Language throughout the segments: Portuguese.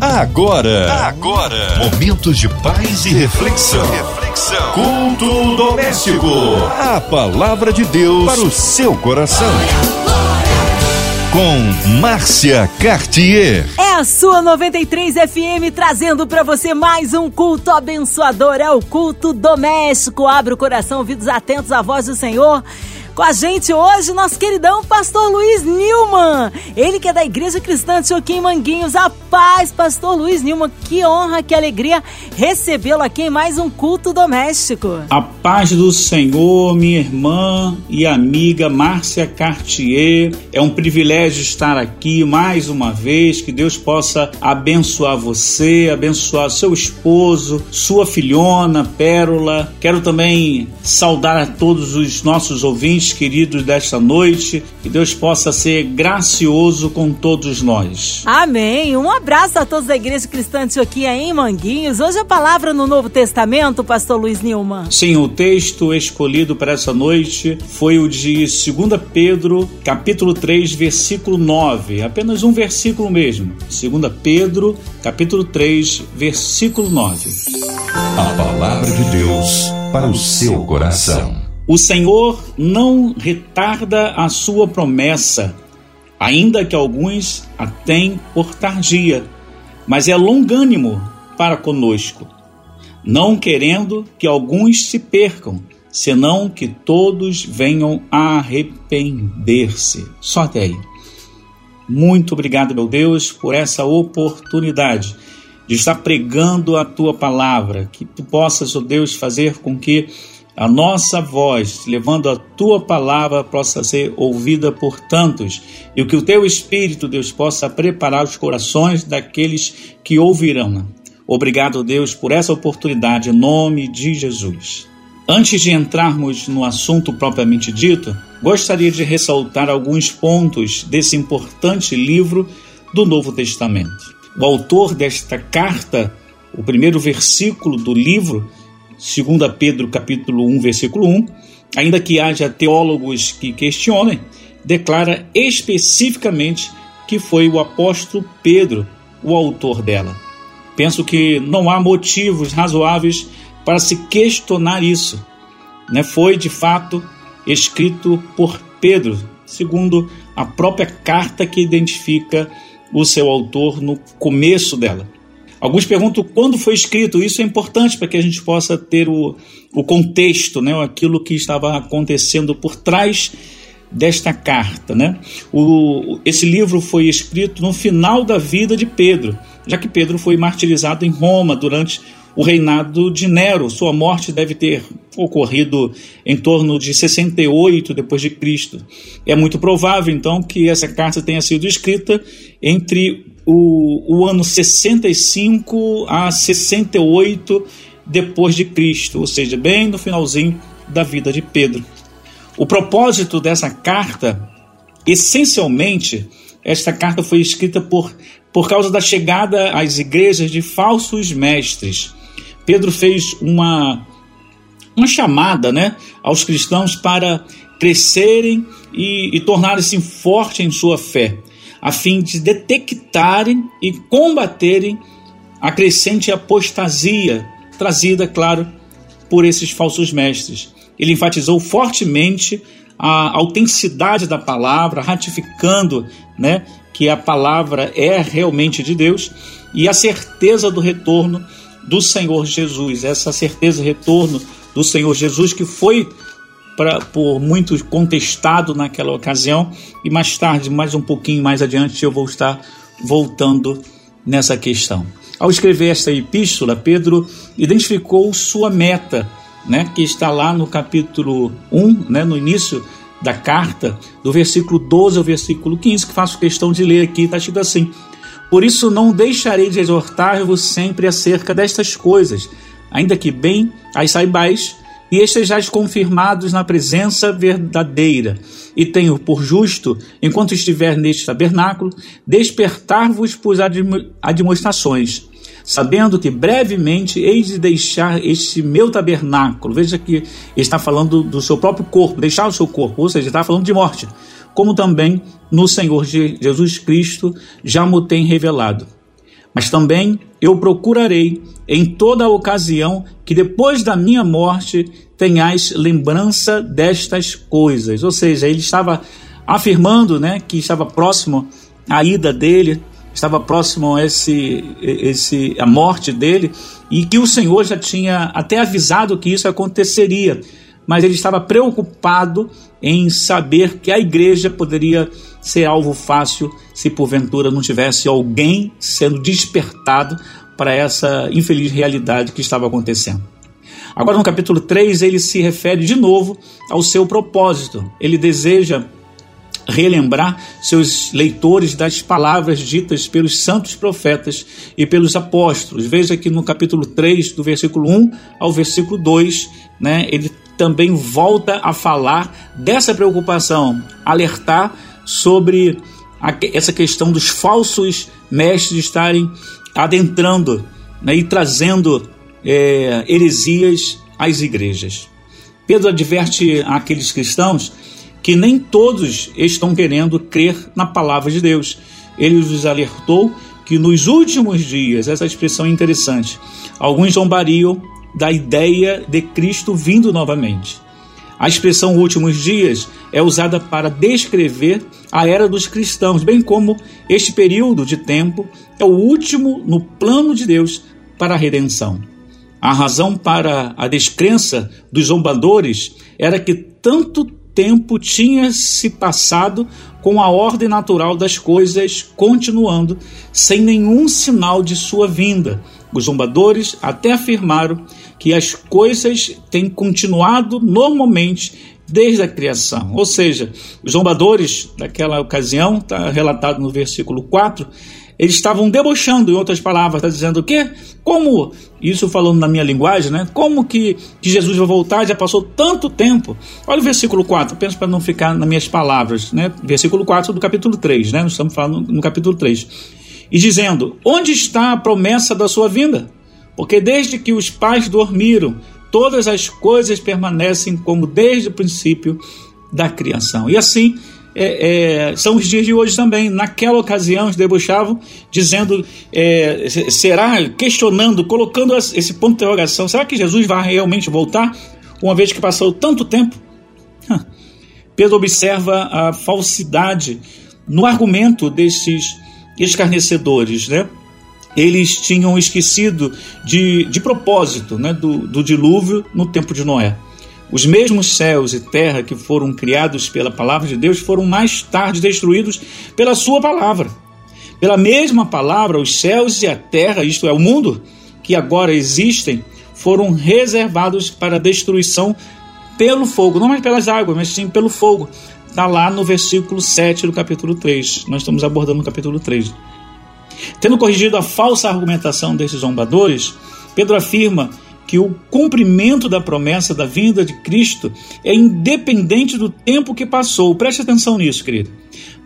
Agora, agora, momentos de paz e reflexão. reflexão. Culto doméstico. A palavra de Deus para o seu coração. Com Márcia Cartier. É a sua 93 FM trazendo para você mais um culto abençoador. É o culto doméstico. Abre o coração, ouvidos atentos à voz do Senhor. Com a gente hoje, nosso queridão pastor Luiz Nilman. Ele que é da Igreja Cristã de Choquim Manguinhos. A paz, pastor Luiz Nilman. Que honra, que alegria recebê-lo aqui em mais um culto doméstico. A paz do Senhor, minha irmã e amiga Márcia Cartier. É um privilégio estar aqui mais uma vez. Que Deus possa abençoar você, abençoar seu esposo, sua filhona, Pérola. Quero também saudar a todos os nossos ouvintes queridos desta noite, que Deus possa ser gracioso com todos nós. Amém. Um abraço a todos da Igreja Cristã de Antioquia em Manguinhos. Hoje a palavra no Novo Testamento, pastor Luiz Nilman. Sim, o texto escolhido para essa noite foi o de 2 Pedro, capítulo 3, versículo 9. Apenas um versículo mesmo. 2 Pedro, capítulo 3, versículo 9. A palavra de Deus para o seu coração. O Senhor não retarda a sua promessa, ainda que alguns a têm por tardia, mas é longânimo para conosco, não querendo que alguns se percam, senão que todos venham a arrepender-se. Só até aí. Muito obrigado, meu Deus, por essa oportunidade de estar pregando a tua palavra, que tu possas, ó oh Deus, fazer com que a nossa voz, levando a tua palavra, possa ser ouvida por tantos, e que o teu Espírito, Deus, possa preparar os corações daqueles que ouvirão. Obrigado, Deus, por essa oportunidade, em nome de Jesus. Antes de entrarmos no assunto propriamente dito, gostaria de ressaltar alguns pontos desse importante livro do Novo Testamento. O autor desta carta, o primeiro versículo do livro, 2 Pedro capítulo 1, versículo 1, ainda que haja teólogos que questionem, declara especificamente que foi o apóstolo Pedro o autor dela. Penso que não há motivos razoáveis para se questionar isso. Né? Foi de fato escrito por Pedro, segundo a própria carta que identifica o seu autor no começo dela. Alguns perguntam quando foi escrito. Isso é importante para que a gente possa ter o, o contexto, né? aquilo que estava acontecendo por trás desta carta. Né? O, esse livro foi escrito no final da vida de Pedro, já que Pedro foi martirizado em Roma durante o reinado de Nero. Sua morte deve ter ocorrido em torno de 68 depois de Cristo. É muito provável então que essa carta tenha sido escrita entre o, o ano 65 a 68 depois de Cristo, ou seja, bem no finalzinho da vida de Pedro. O propósito dessa carta, essencialmente, esta carta foi escrita por, por causa da chegada às igrejas de falsos mestres Pedro fez uma, uma chamada né, aos cristãos para crescerem e, e tornarem-se fortes em sua fé, a fim de detectarem e combaterem a crescente apostasia trazida, claro, por esses falsos mestres. Ele enfatizou fortemente a autenticidade da palavra, ratificando né, que a palavra é realmente de Deus e a certeza do retorno do Senhor Jesus, essa certeza retorno do Senhor Jesus que foi pra, por muitos contestado naquela ocasião e mais tarde, mais um pouquinho mais adiante, eu vou estar voltando nessa questão. Ao escrever esta epístola, Pedro identificou sua meta, né, que está lá no capítulo 1, né, no início da carta, do versículo 12 ao versículo 15, que faço questão de ler aqui, está escrito assim: por isso não deixarei de exortar-vos sempre acerca destas coisas, ainda que bem as saibais e estejais confirmados na presença verdadeira. E tenho por justo, enquanto estiver neste tabernáculo, despertar-vos por admoestações, sabendo que brevemente hei de deixar este meu tabernáculo. Veja que está falando do seu próprio corpo, deixar o seu corpo, ou seja, está falando de morte como também no Senhor Jesus Cristo já me tem revelado. Mas também eu procurarei em toda ocasião que depois da minha morte tenhais lembrança destas coisas. Ou seja, ele estava afirmando né, que estava próximo à ida dele, estava próximo a esse, esse, a morte dele, e que o Senhor já tinha até avisado que isso aconteceria, mas ele estava preocupado em saber que a igreja poderia ser alvo fácil se porventura não tivesse alguém sendo despertado para essa infeliz realidade que estava acontecendo. Agora, no capítulo 3, ele se refere de novo ao seu propósito. Ele deseja relembrar seus leitores das palavras ditas pelos santos profetas e pelos apóstolos. Veja que no capítulo 3, do versículo 1 ao versículo 2, né, ele também volta a falar dessa preocupação, alertar sobre a, essa questão dos falsos mestres estarem adentrando né, e trazendo é, heresias às igrejas. Pedro adverte aqueles cristãos que nem todos estão querendo crer na palavra de Deus. Ele os alertou que nos últimos dias, essa expressão é interessante, alguns zombariam da ideia de Cristo vindo novamente. A expressão últimos dias é usada para descrever a era dos cristãos, bem como este período de tempo é o último no plano de Deus para a redenção. A razão para a descrença dos zombadores era que tanto tempo tinha se passado com a ordem natural das coisas continuando, sem nenhum sinal de sua vinda. Os zombadores até afirmaram que as coisas têm continuado normalmente desde a criação. Ou seja, os zombadores daquela ocasião, está relatado no versículo 4, eles estavam debochando, em outras palavras, está dizendo o quê? Como, isso falando na minha linguagem, né? Como que, que Jesus vai voltar? Já passou tanto tempo. Olha o versículo 4, apenas para não ficar nas minhas palavras, né? Versículo 4 do capítulo 3, né? Nós estamos falando no capítulo 3. E dizendo: Onde está a promessa da sua vinda? Porque desde que os pais dormiram, todas as coisas permanecem como desde o princípio da criação. E assim é, é, são os dias de hoje também. Naquela ocasião, eles debochavam, dizendo, é, será, questionando, colocando esse ponto de interrogação: será que Jesus vai realmente voltar, uma vez que passou tanto tempo? Pedro observa a falsidade no argumento desses escarnecedores, né? Eles tinham esquecido de, de propósito né, do, do dilúvio no tempo de Noé. Os mesmos céus e terra que foram criados pela palavra de Deus foram mais tarde destruídos pela sua palavra. Pela mesma palavra, os céus e a terra, isto é, o mundo, que agora existem, foram reservados para destruição pelo fogo, não mais pelas águas, mas sim pelo fogo. Está lá no versículo 7 do capítulo 3. Nós estamos abordando o capítulo 3. Tendo corrigido a falsa argumentação desses zombadores, Pedro afirma que o cumprimento da promessa da vinda de Cristo é independente do tempo que passou. Preste atenção nisso, querido.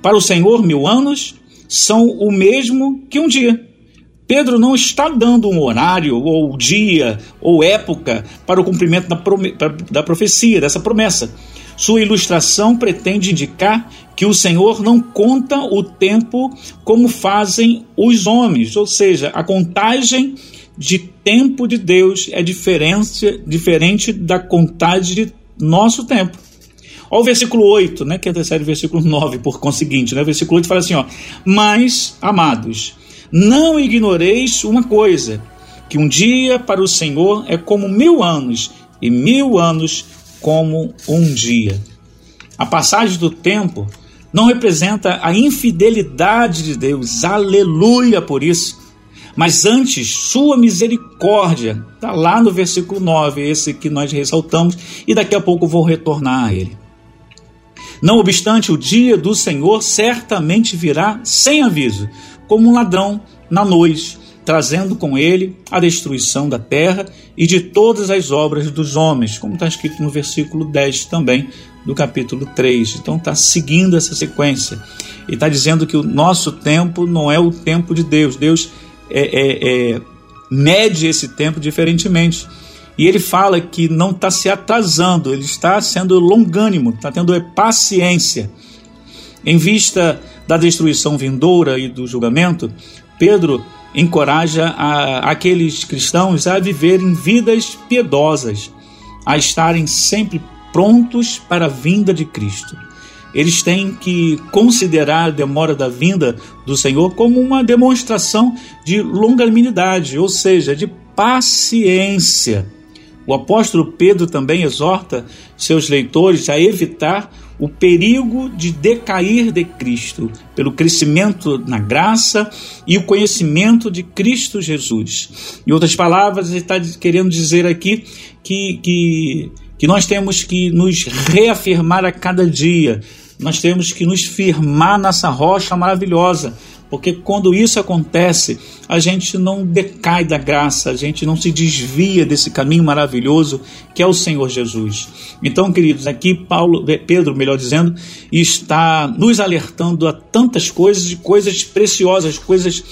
Para o Senhor, mil anos são o mesmo que um dia. Pedro não está dando um horário, ou dia, ou época para o cumprimento da, da profecia, dessa promessa. Sua ilustração pretende indicar que o Senhor não conta o tempo como fazem os homens, ou seja, a contagem de tempo de Deus é diferente, diferente da contagem de nosso tempo. Olha o versículo 8, né, que antecede o versículo 9, por conseguinte. Né? O versículo 8 fala assim: ó, Mas, amados, não ignoreis uma coisa, que um dia para o Senhor é como mil anos, e mil anos como um dia. A passagem do tempo não representa a infidelidade de Deus, aleluia por isso mas antes, sua misericórdia. Está lá no versículo 9, esse que nós ressaltamos, e daqui a pouco vou retornar a ele. Não obstante, o dia do Senhor certamente virá sem aviso, como um ladrão na noite, trazendo com ele a destruição da terra e de todas as obras dos homens, como está escrito no versículo 10 também do capítulo 3. Então está seguindo essa sequência. E está dizendo que o nosso tempo não é o tempo de Deus. Deus é, é, é, mede esse tempo diferentemente. E ele fala que não está se atrasando, ele está sendo longânimo, está tendo paciência. Em vista da destruição vindoura e do julgamento, Pedro encoraja a, aqueles cristãos a viverem vidas piedosas, a estarem sempre prontos para a vinda de Cristo. Eles têm que considerar a demora da vinda do Senhor como uma demonstração de longanimidade, ou seja, de paciência. O apóstolo Pedro também exorta seus leitores a evitar o perigo de decair de Cristo, pelo crescimento na graça e o conhecimento de Cristo Jesus. Em outras palavras, ele está querendo dizer aqui que, que, que nós temos que nos reafirmar a cada dia, nós temos que nos firmar nessa rocha maravilhosa, porque quando isso acontece, a gente não decai da graça, a gente não se desvia desse caminho maravilhoso que é o Senhor Jesus. Então, queridos, aqui Paulo, Pedro, melhor dizendo, está nos alertando a tantas coisas, coisas preciosas, coisas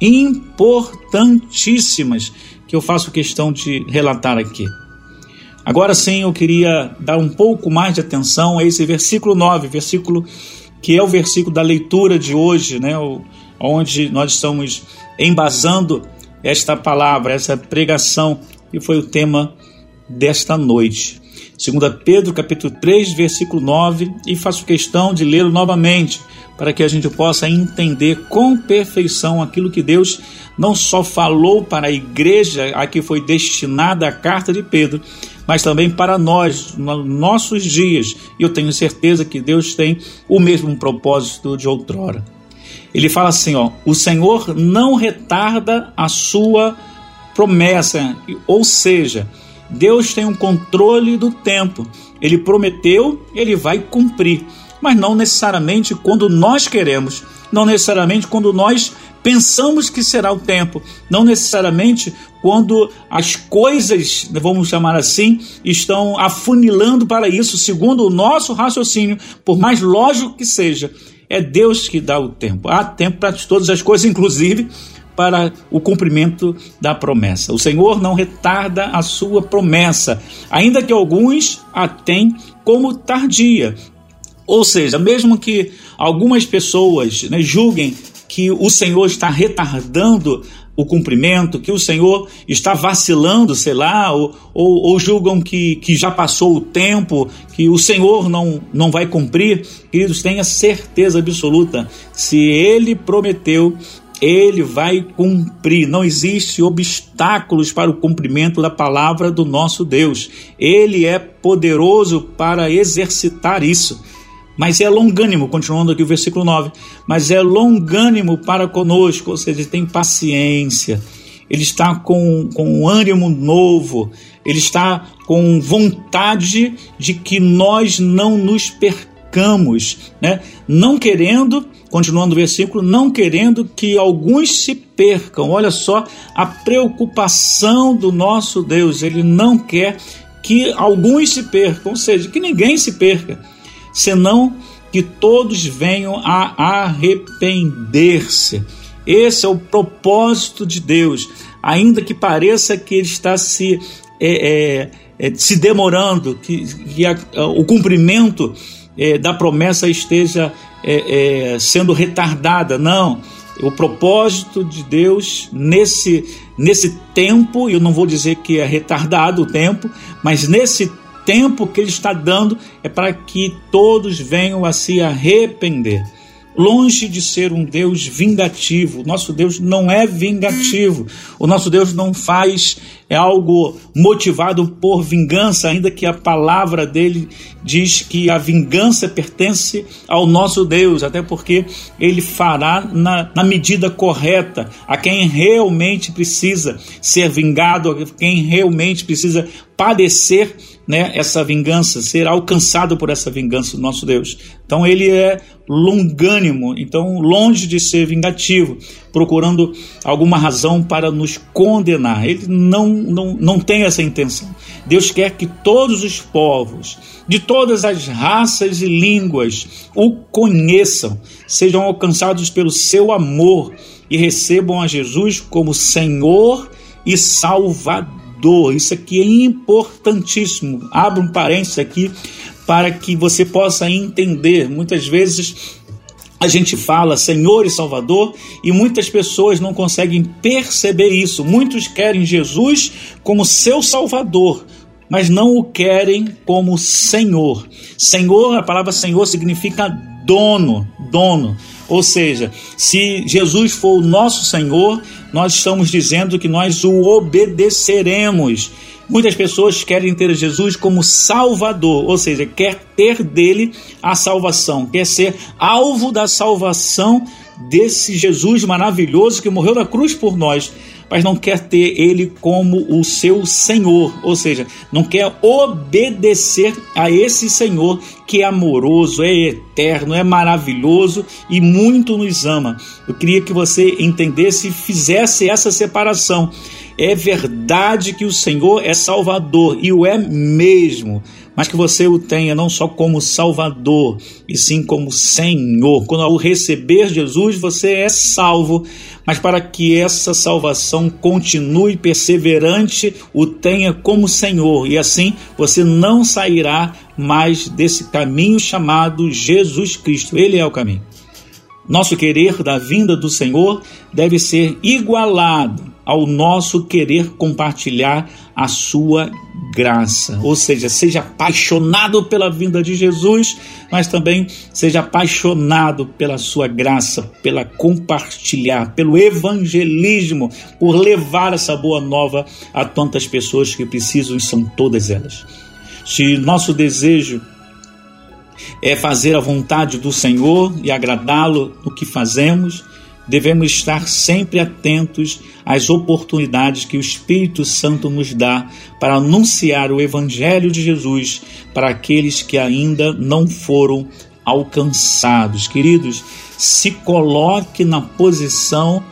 importantíssimas que eu faço questão de relatar aqui. Agora sim, eu queria dar um pouco mais de atenção a esse versículo 9, versículo que é o versículo da leitura de hoje, né? Onde nós estamos embasando esta palavra, essa pregação, que foi o tema desta noite. 2 Pedro capítulo 3, versículo 9, e faço questão de lê-lo novamente, para que a gente possa entender com perfeição aquilo que Deus não só falou para a igreja a que foi destinada a carta de Pedro, mas também para nós, nos nossos dias. E eu tenho certeza que Deus tem o mesmo propósito de outrora. Ele fala assim, ó: "O Senhor não retarda a sua promessa", ou seja, Deus tem um controle do tempo. Ele prometeu, ele vai cumprir, mas não necessariamente quando nós queremos, não necessariamente quando nós pensamos que será o tempo, não necessariamente quando as coisas, vamos chamar assim, estão afunilando para isso, segundo o nosso raciocínio, por mais lógico que seja. É Deus que dá o tempo. Há tempo para todas as coisas, inclusive para o cumprimento da promessa. O Senhor não retarda a sua promessa, ainda que alguns a têm como tardia. Ou seja, mesmo que algumas pessoas né, julguem que o Senhor está retardando o cumprimento, que o Senhor está vacilando, sei lá, ou, ou, ou, julgam que, que já passou o tempo, que o Senhor não, não vai cumprir, queridos, tenha certeza absoluta, se Ele prometeu, Ele vai cumprir. Não existe obstáculos para o cumprimento da palavra do nosso Deus. Ele é poderoso para exercitar isso mas é longânimo, continuando aqui o versículo 9, mas é longânimo para conosco, ou seja, ele tem paciência, ele está com, com um ânimo novo, ele está com vontade de que nós não nos percamos, né? não querendo, continuando o versículo, não querendo que alguns se percam. Olha só a preocupação do nosso Deus, ele não quer que alguns se percam, ou seja, que ninguém se perca senão que todos venham a arrepender-se. Esse é o propósito de Deus, ainda que pareça que ele está se, é, é, é se demorando, que, que a, o cumprimento é, da promessa esteja é, sendo retardada. Não. O propósito de Deus nesse, nesse tempo, eu não vou dizer que é retardado o tempo, mas nesse tempo que Ele está dando é para que todos venham a se arrepender. Longe de ser um Deus vingativo, nosso Deus não é vingativo, o nosso Deus não faz é algo motivado por vingança, ainda que a palavra dele diz que a vingança pertence ao nosso Deus, até porque ele fará na, na medida correta a quem realmente precisa ser vingado, a quem realmente precisa padecer né, essa vingança, ser alcançado por essa vingança do nosso Deus. Então ele é longânimo, então longe de ser vingativo, procurando alguma razão para nos condenar. Ele não, não, não tem essa intenção. Deus quer que todos os povos, de todas as raças e línguas, o conheçam, sejam alcançados pelo seu amor e recebam a Jesus como Senhor e Salvador dor. Isso aqui é importantíssimo. Abra um parênteses aqui para que você possa entender. Muitas vezes a gente fala Senhor e Salvador e muitas pessoas não conseguem perceber isso. Muitos querem Jesus como seu Salvador, mas não o querem como Senhor. Senhor, a palavra Senhor significa dono, dono. Ou seja, se Jesus for o nosso Senhor, nós estamos dizendo que nós o obedeceremos. Muitas pessoas querem ter Jesus como Salvador, ou seja, quer ter dele a salvação, quer ser alvo da salvação desse Jesus maravilhoso que morreu na cruz por nós mas não quer ter ele como o seu Senhor, ou seja, não quer obedecer a esse Senhor que é amoroso, é eterno, é maravilhoso e muito nos ama. Eu queria que você entendesse e fizesse essa separação. É verdade que o Senhor é Salvador e o é mesmo, mas que você o tenha não só como Salvador, e sim como Senhor. Quando ao receber Jesus, você é salvo, mas para que essa salvação continue perseverante, o tenha como Senhor, e assim você não sairá mais desse caminho chamado Jesus Cristo. Ele é o caminho. Nosso querer da vinda do Senhor deve ser igualado ao nosso querer compartilhar a sua graça. Ou seja, seja apaixonado pela vinda de Jesus, mas também seja apaixonado pela sua graça, pela compartilhar, pelo evangelismo, por levar essa boa nova a tantas pessoas que precisam e são todas elas. Se nosso desejo é fazer a vontade do Senhor e agradá-lo no que fazemos, devemos estar sempre atentos às oportunidades que o Espírito Santo nos dá para anunciar o Evangelho de Jesus para aqueles que ainda não foram alcançados. Queridos, se coloque na posição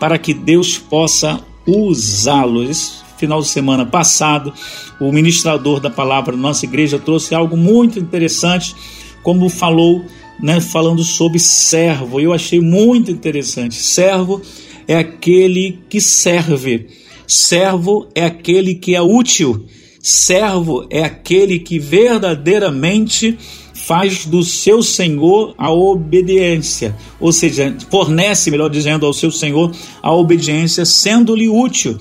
para que Deus possa usá-los. Final de semana passado, o ministrador da palavra da nossa igreja trouxe algo muito interessante, como falou né, falando sobre servo. Eu achei muito interessante. Servo é aquele que serve. Servo é aquele que é útil. Servo é aquele que verdadeiramente faz do seu senhor a obediência, ou seja, fornece, melhor dizendo, ao seu senhor a obediência, sendo-lhe útil.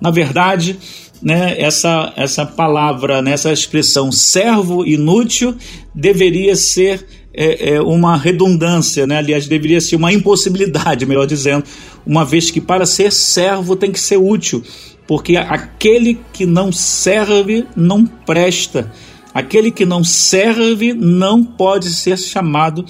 Na verdade, né, essa, essa palavra, né, essa expressão servo inútil deveria ser é, é uma redundância, né? aliás, deveria ser uma impossibilidade, melhor dizendo, uma vez que para ser servo tem que ser útil, porque aquele que não serve não presta, aquele que não serve não pode ser chamado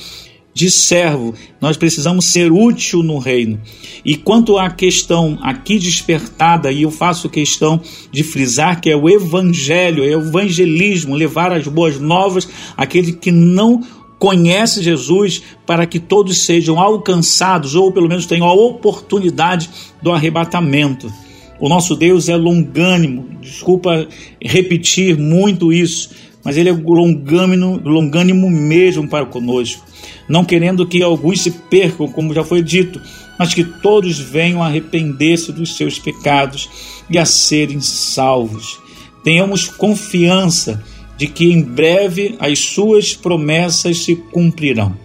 de servo. Nós precisamos ser útil no reino. E quanto à questão aqui despertada, e eu faço questão de frisar que é o evangelho, é o evangelismo, levar as boas novas àquele que não conhece Jesus para que todos sejam alcançados ou pelo menos tenham a oportunidade do arrebatamento. O nosso Deus é longânimo, desculpa repetir muito isso, mas ele é longânimo, longânimo mesmo para conosco, não querendo que alguns se percam, como já foi dito, mas que todos venham a arrepender-se dos seus pecados e a serem salvos. Tenhamos confiança de que em breve as suas promessas se cumprirão.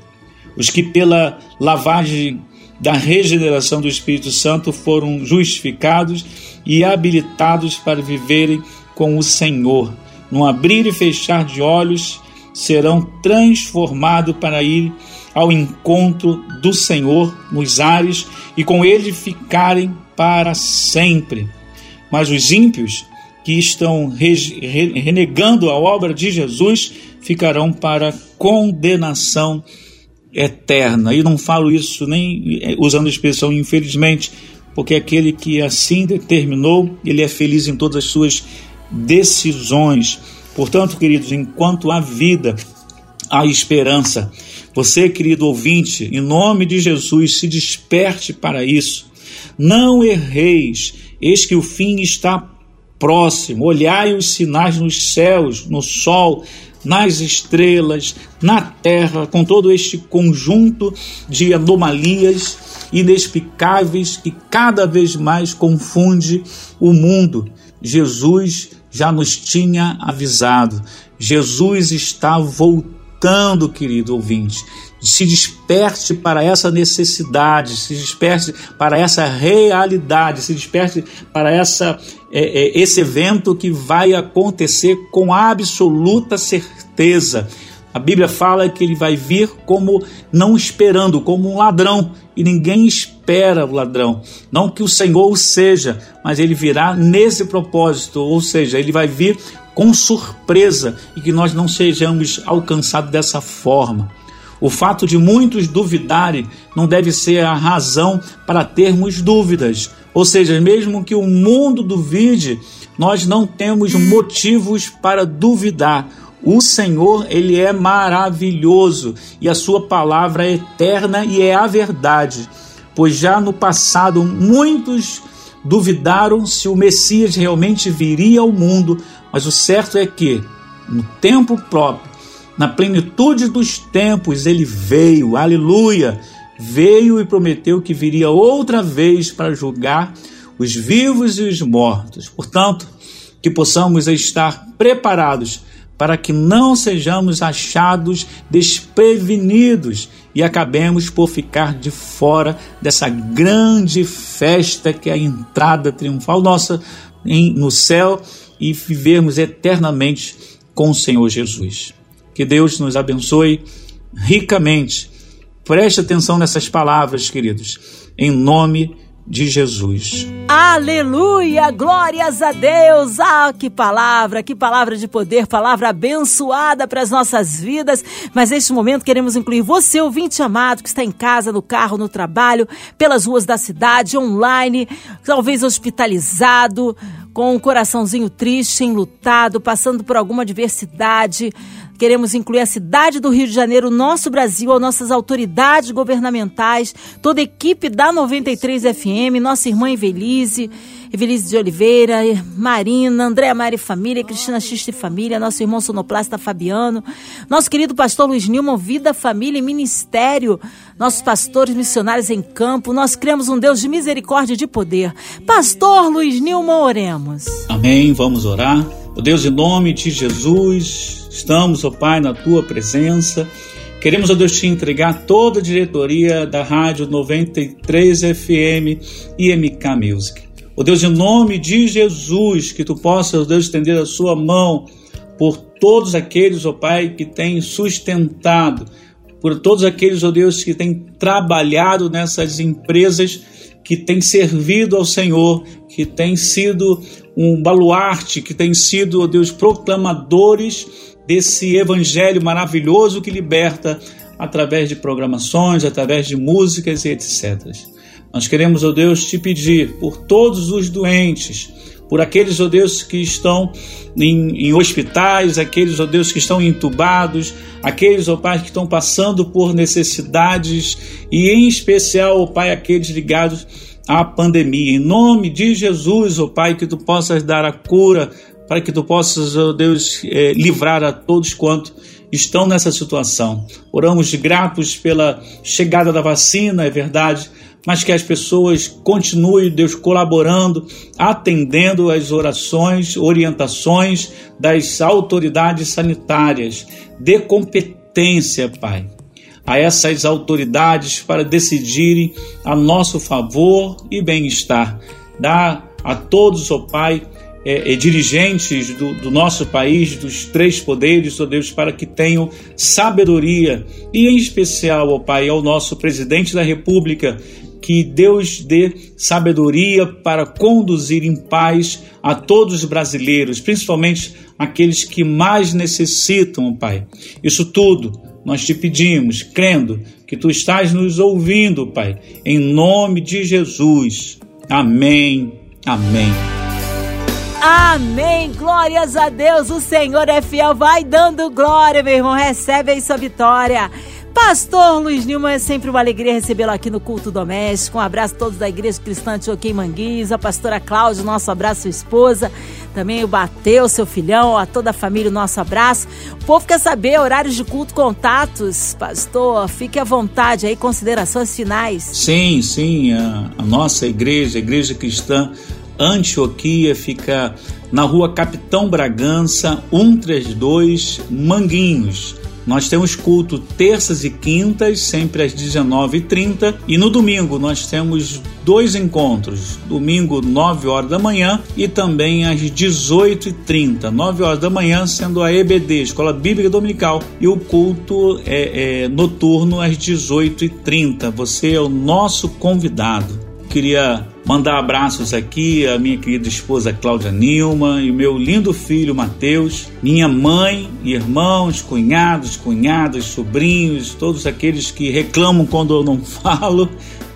Os que, pela lavagem da regeneração do Espírito Santo, foram justificados e habilitados para viverem com o Senhor. No abrir e fechar de olhos, serão transformados para ir ao encontro do Senhor nos ares e com ele ficarem para sempre. Mas os ímpios que estão renegando a obra de Jesus ficarão para condenação eterna. E não falo isso nem eh, usando a expressão infelizmente, porque aquele que assim determinou, ele é feliz em todas as suas decisões. Portanto, queridos, enquanto há vida, há esperança. Você, querido ouvinte, em nome de Jesus, se desperte para isso. Não erreis, eis que o fim está próximo. Olhai os sinais nos céus, no sol, nas estrelas, na terra, com todo este conjunto de anomalias inexplicáveis que cada vez mais confunde o mundo. Jesus já nos tinha avisado. Jesus está voltando, querido ouvinte. Se desperte para essa necessidade, se desperte para essa realidade, se desperte para essa, é, é, esse evento que vai acontecer com absoluta certeza. A Bíblia fala que ele vai vir como não esperando, como um ladrão, e ninguém espera o ladrão. Não que o Senhor o seja, mas ele virá nesse propósito, ou seja, ele vai vir com surpresa e que nós não sejamos alcançados dessa forma. O fato de muitos duvidarem não deve ser a razão para termos dúvidas. Ou seja, mesmo que o mundo duvide, nós não temos motivos para duvidar. O Senhor, ele é maravilhoso e a sua palavra é eterna e é a verdade. Pois já no passado muitos duvidaram se o Messias realmente viria ao mundo, mas o certo é que, no tempo próprio, na plenitude dos tempos ele veio, aleluia! Veio e prometeu que viria outra vez para julgar os vivos e os mortos. Portanto, que possamos estar preparados para que não sejamos achados desprevenidos e acabemos por ficar de fora dessa grande festa que é a entrada triunfal nossa no céu e vivermos eternamente com o Senhor Jesus. Que Deus nos abençoe ricamente. Preste atenção nessas palavras, queridos, em nome de Jesus. Aleluia! Glórias a Deus! Ah, que palavra, que palavra de poder, palavra abençoada para as nossas vidas. Mas neste momento queremos incluir você, ouvinte amado, que está em casa, no carro, no trabalho, pelas ruas da cidade, online, talvez hospitalizado, com um coraçãozinho triste, enlutado, passando por alguma adversidade Queremos incluir a cidade do Rio de Janeiro, o nosso Brasil, as nossas autoridades governamentais, toda a equipe da 93 FM, nossa irmã Evelise, Evelise de Oliveira, Marina, Andréa Mari Família, Cristina Xiste Família, nosso irmão sonoplasta Fabiano, nosso querido pastor Luiz Nilman, Vida, Família e Ministério, nossos pastores missionários em campo, nós cremos um Deus de misericórdia e de poder. Pastor Luiz Nilman, oremos. Amém, vamos orar. O Deus, em nome de Jesus, Estamos, ó oh Pai, na tua presença. Queremos, ó oh Deus, te entregar toda a diretoria da Rádio 93 FM e MK Music. Ó oh Deus, em nome de Jesus, que tu possas, ó Deus, estender a sua mão por todos aqueles, ó Pai, que têm sustentado, por todos aqueles, ó Deus, que têm trabalhado nessas empresas, que têm servido ao Senhor, que têm sido um baluarte, que têm sido, ó Deus, proclamadores desse evangelho maravilhoso que liberta através de programações, através de músicas e etc. Nós queremos, ó oh Deus, te pedir por todos os doentes, por aqueles, ó oh Deus, que estão em, em, hospitais, aqueles, ó Deus, que estão entubados, aqueles, ó Pai, que estão passando por necessidades e, em especial, ó Pai, aqueles ligados à pandemia. Em nome de Jesus, ó Pai, que tu possas dar a cura para que tu possas, oh Deus, eh, livrar a todos quanto estão nessa situação. Oramos gratos pela chegada da vacina, é verdade, mas que as pessoas continuem, Deus, colaborando, atendendo às orações, orientações das autoridades sanitárias. Dê competência, Pai, a essas autoridades para decidirem a nosso favor e bem-estar. Dá a todos, ó oh Pai, é, é, dirigentes do, do, nosso país, dos três poderes, ó Deus, para que tenham sabedoria e, em especial, ó Pai, ao nosso presidente da República, que Deus dê sabedoria para conduzir em paz a todos os brasileiros, principalmente aqueles que mais necessitam, Pai. Isso tudo nós te pedimos, crendo que tu estás nos ouvindo, Pai, em nome de Jesus. Amém. Amém. Amém. Glórias a Deus. O Senhor é fiel. Vai dando glória, meu irmão. Recebe aí sua vitória. Pastor Luiz Nilman, é sempre uma alegria recebê-lo aqui no Culto Doméstico. Um abraço a todos da Igreja Cristã de Joaquim Manguiz, a pastora Cláudia, nosso abraço, sua esposa. Também o Bateu, seu filhão, a toda a família, o nosso abraço. O povo quer saber horários de culto, contatos. Pastor, fique à vontade aí, considerações finais. Sim, sim. A, a nossa igreja, a Igreja Cristã Antioquia fica na rua Capitão Bragança, 132, Manguinhos. Nós temos culto terças e quintas, sempre às 19h30. E no domingo nós temos dois encontros. Domingo, 9 horas da manhã e também às 18h30. 9 horas da manhã, sendo a EBD, Escola Bíblica Dominical, e o culto é, é noturno às 18h30. Você é o nosso convidado. Queria mandar abraços aqui à minha querida esposa Cláudia Nilma e meu lindo filho Mateus, minha mãe, irmãos, cunhados, cunhadas, sobrinhos, todos aqueles que reclamam quando eu não falo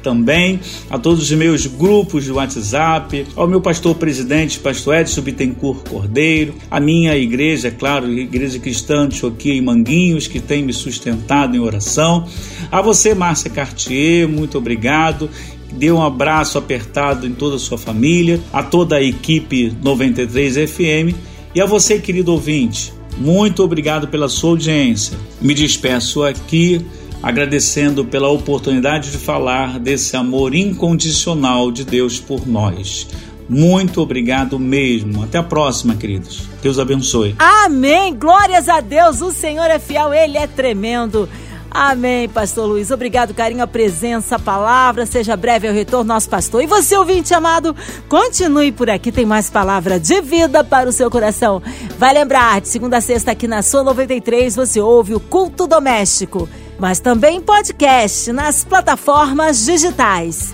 também, a todos os meus grupos de WhatsApp, ao meu pastor presidente, pastor Edson Bittencourt Cordeiro, a minha igreja, claro, Igreja Cristã de Choquia em Manguinhos, que tem me sustentado em oração, a você, Márcia Cartier, muito obrigado dê um abraço apertado em toda a sua família, a toda a equipe 93 FM e a você, querido ouvinte. Muito obrigado pela sua audiência. Me despeço aqui agradecendo pela oportunidade de falar desse amor incondicional de Deus por nós. Muito obrigado mesmo. Até a próxima, queridos. Deus abençoe. Amém. Glórias a Deus. O Senhor é fiel, ele é tremendo. Amém, pastor Luiz. Obrigado, carinho, a presença, a palavra. Seja breve ao retorno, nosso pastor. E você, ouvinte amado, continue por aqui. Tem mais palavra de vida para o seu coração. Vai lembrar, de segunda a sexta aqui na sua 93, você ouve o Culto Doméstico, mas também podcast nas plataformas digitais.